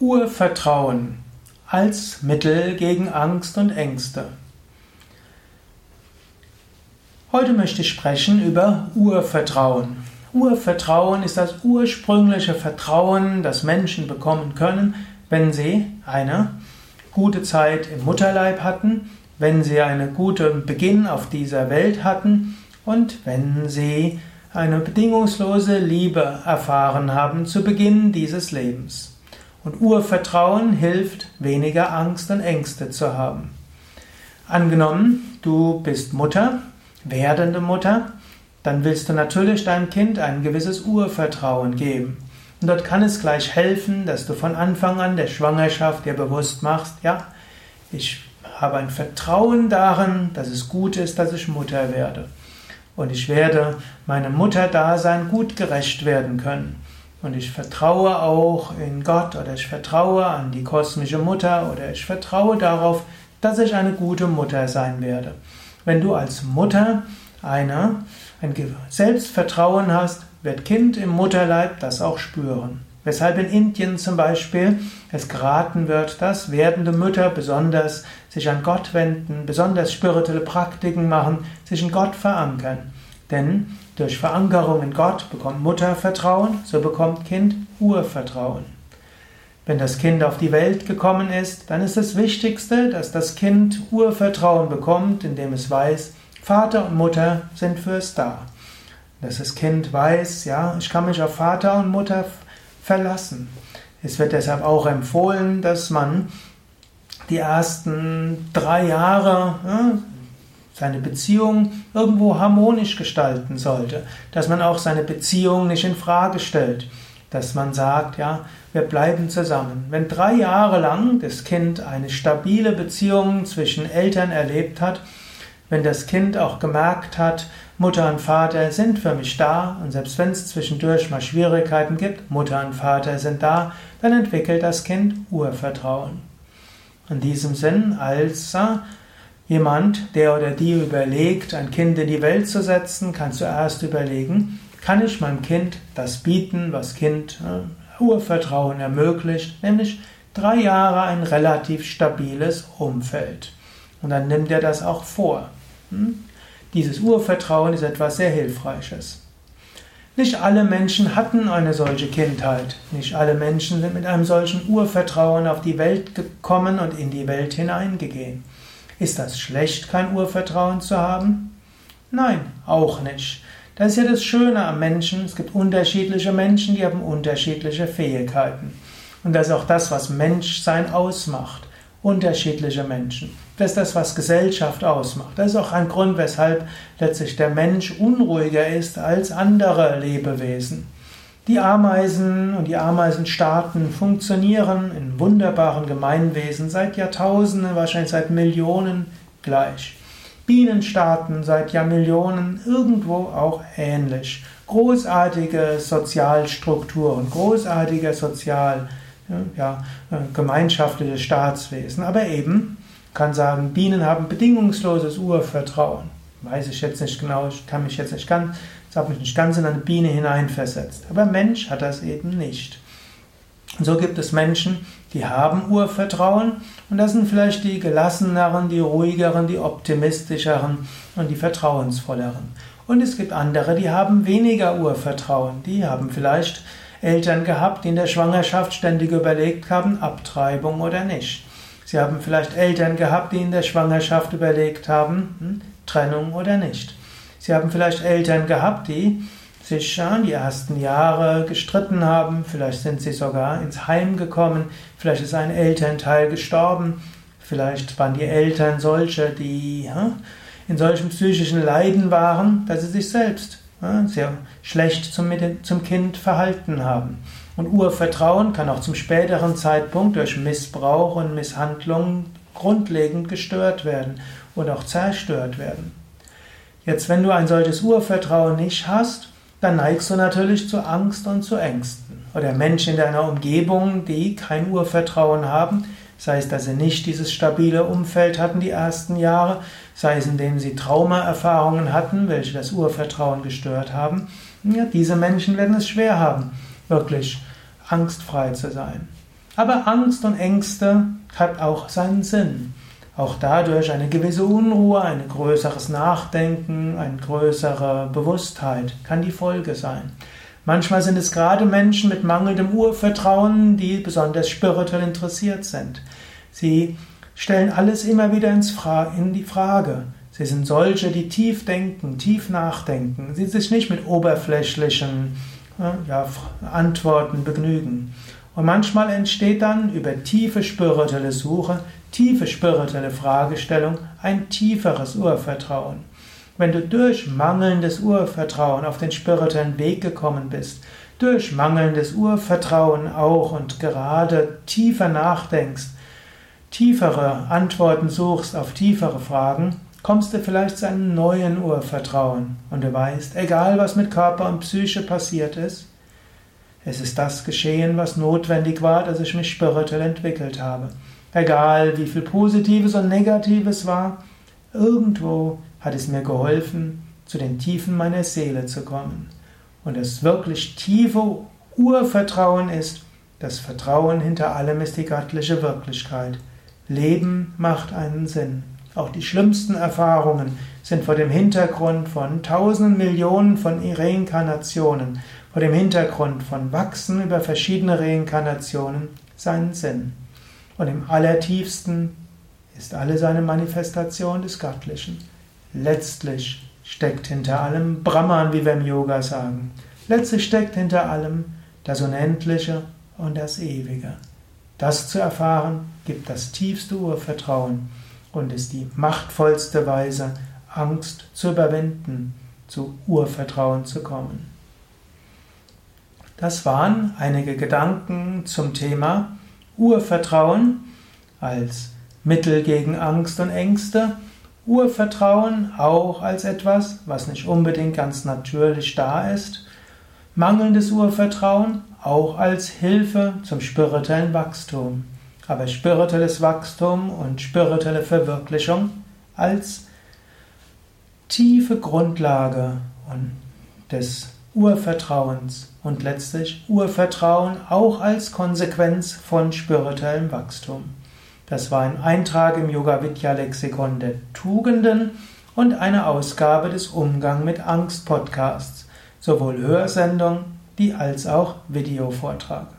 Urvertrauen als Mittel gegen Angst und Ängste. Heute möchte ich sprechen über Urvertrauen. Urvertrauen ist das ursprüngliche Vertrauen, das Menschen bekommen können, wenn sie eine gute Zeit im Mutterleib hatten, wenn sie einen guten Beginn auf dieser Welt hatten und wenn sie eine bedingungslose Liebe erfahren haben zu Beginn dieses Lebens. Und Urvertrauen hilft, weniger Angst und Ängste zu haben. Angenommen, du bist Mutter, werdende Mutter, dann willst du natürlich deinem Kind ein gewisses Urvertrauen geben. Und dort kann es gleich helfen, dass du von Anfang an der Schwangerschaft dir bewusst machst, ja, ich habe ein Vertrauen darin, dass es gut ist, dass ich Mutter werde. Und ich werde meinem Mutterdasein gut gerecht werden können. Und ich vertraue auch in Gott oder ich vertraue an die kosmische Mutter oder ich vertraue darauf, dass ich eine gute Mutter sein werde. Wenn du als Mutter eine, ein Selbstvertrauen hast, wird Kind im Mutterleib das auch spüren. Weshalb in Indien zum Beispiel es geraten wird, dass werdende Mütter besonders sich an Gott wenden, besonders spirituelle Praktiken machen, sich in Gott verankern. Denn durch Verankerung in Gott bekommt Mutter Vertrauen, so bekommt Kind Urvertrauen. Wenn das Kind auf die Welt gekommen ist, dann ist das Wichtigste, dass das Kind Urvertrauen bekommt, indem es weiß, Vater und Mutter sind fürs da. Dass das Kind weiß, ja, ich kann mich auf Vater und Mutter verlassen. Es wird deshalb auch empfohlen, dass man die ersten drei Jahre ja, seine Beziehung irgendwo harmonisch gestalten sollte, dass man auch seine Beziehung nicht in Frage stellt, dass man sagt, ja, wir bleiben zusammen. Wenn drei Jahre lang das Kind eine stabile Beziehung zwischen Eltern erlebt hat, wenn das Kind auch gemerkt hat, Mutter und Vater sind für mich da und selbst wenn es zwischendurch mal Schwierigkeiten gibt, Mutter und Vater sind da, dann entwickelt das Kind Urvertrauen. In diesem Sinn, als Jemand, der oder die überlegt, ein Kind in die Welt zu setzen, kann zuerst überlegen, kann ich meinem Kind das bieten, was Kind äh, Urvertrauen ermöglicht, nämlich drei Jahre ein relativ stabiles Umfeld. Und dann nimmt er das auch vor. Hm? Dieses Urvertrauen ist etwas sehr Hilfreiches. Nicht alle Menschen hatten eine solche Kindheit. Nicht alle Menschen sind mit einem solchen Urvertrauen auf die Welt gekommen und in die Welt hineingegangen. Ist das schlecht, kein Urvertrauen zu haben? Nein, auch nicht. Das ist ja das Schöne am Menschen. Es gibt unterschiedliche Menschen, die haben unterschiedliche Fähigkeiten. Und das ist auch das, was Menschsein ausmacht. Unterschiedliche Menschen. Das ist das, was Gesellschaft ausmacht. Das ist auch ein Grund, weshalb letztlich der Mensch unruhiger ist als andere Lebewesen. Die Ameisen und die Ameisenstaaten funktionieren in wunderbaren Gemeinwesen seit Jahrtausenden, wahrscheinlich seit Millionen gleich. Bienenstaaten seit Jahrmillionen irgendwo auch ähnlich. Großartige Sozialstrukturen, großartiger Sozial, ja, gemeinschaftliches Staatswesen. Aber eben kann sagen, Bienen haben bedingungsloses Urvertrauen. Weiß ich jetzt nicht genau, ich kann mich jetzt nicht ganz das hat mich nicht ganz in eine Biene hineinversetzt. Aber Mensch hat das eben nicht. Und so gibt es Menschen, die haben Urvertrauen und das sind vielleicht die gelasseneren, die ruhigeren, die optimistischeren und die vertrauensvolleren. Und es gibt andere, die haben weniger Urvertrauen. Die haben vielleicht Eltern gehabt, die in der Schwangerschaft ständig überlegt haben, Abtreibung oder nicht. Sie haben vielleicht Eltern gehabt, die in der Schwangerschaft überlegt haben, hm, Trennung oder nicht. Sie haben vielleicht Eltern gehabt, die sich schon die ersten Jahre gestritten haben, vielleicht sind sie sogar ins Heim gekommen, vielleicht ist ein Elternteil gestorben, vielleicht waren die Eltern solche, die in solchen psychischen Leiden waren, dass sie sich selbst sehr schlecht zum, zum Kind verhalten haben. Und Urvertrauen kann auch zum späteren Zeitpunkt durch Missbrauch und Misshandlung grundlegend gestört werden und auch zerstört werden. Jetzt, wenn du ein solches Urvertrauen nicht hast, dann neigst du natürlich zu Angst und zu Ängsten. Oder Menschen in deiner Umgebung, die kein Urvertrauen haben, sei es, dass sie nicht dieses stabile Umfeld hatten die ersten Jahre, sei es, indem sie Traumaerfahrungen hatten, welche das Urvertrauen gestört haben. Ja, diese Menschen werden es schwer haben, wirklich angstfrei zu sein. Aber Angst und Ängste hat auch seinen Sinn. Auch dadurch eine gewisse Unruhe, ein größeres Nachdenken, eine größere Bewusstheit kann die Folge sein. Manchmal sind es gerade Menschen mit mangelndem Urvertrauen, die besonders spirituell interessiert sind. Sie stellen alles immer wieder in die Frage. Sie sind solche, die tief denken, tief nachdenken, sie sich nicht mit oberflächlichen ja, Antworten begnügen. Und manchmal entsteht dann über tiefe spirituelle Suche, tiefe spirituelle Fragestellung ein tieferes Urvertrauen. Wenn du durch mangelndes Urvertrauen auf den spirituellen Weg gekommen bist, durch mangelndes Urvertrauen auch und gerade tiefer nachdenkst, tiefere Antworten suchst auf tiefere Fragen, kommst du vielleicht zu einem neuen Urvertrauen und du weißt, egal was mit Körper und Psyche passiert ist, es ist das geschehen, was notwendig war, dass ich mich spirituell entwickelt habe. Egal wie viel Positives und Negatives war, irgendwo hat es mir geholfen, zu den Tiefen meiner Seele zu kommen. Und das wirklich tiefe Urvertrauen ist, das Vertrauen hinter allem ist die göttliche Wirklichkeit. Leben macht einen Sinn. Auch die schlimmsten Erfahrungen sind vor dem Hintergrund von tausenden Millionen von Reinkarnationen, vor dem Hintergrund von Wachsen über verschiedene Reinkarnationen seinen Sinn. Und im Allertiefsten ist alle seine Manifestation des Göttlichen. Letztlich steckt hinter allem Brahman, wie wir im Yoga sagen. Letztlich steckt hinter allem das Unendliche und das Ewige. Das zu erfahren, gibt das tiefste Urvertrauen und ist die machtvollste Weise, Angst zu überwinden, zu Urvertrauen zu kommen. Das waren einige Gedanken zum Thema Urvertrauen als Mittel gegen Angst und Ängste. Urvertrauen auch als etwas, was nicht unbedingt ganz natürlich da ist. Mangelndes Urvertrauen auch als Hilfe zum spirituellen Wachstum. Aber spirituelles Wachstum und spirituelle Verwirklichung als tiefe Grundlage des Urvertrauens und letztlich Urvertrauen auch als Konsequenz von spirituellem Wachstum. Das war ein Eintrag im Yoga Vidya Lexikon der Tugenden und eine Ausgabe des Umgang mit Angst Podcasts, sowohl Hörsendung wie als auch Videovortrag.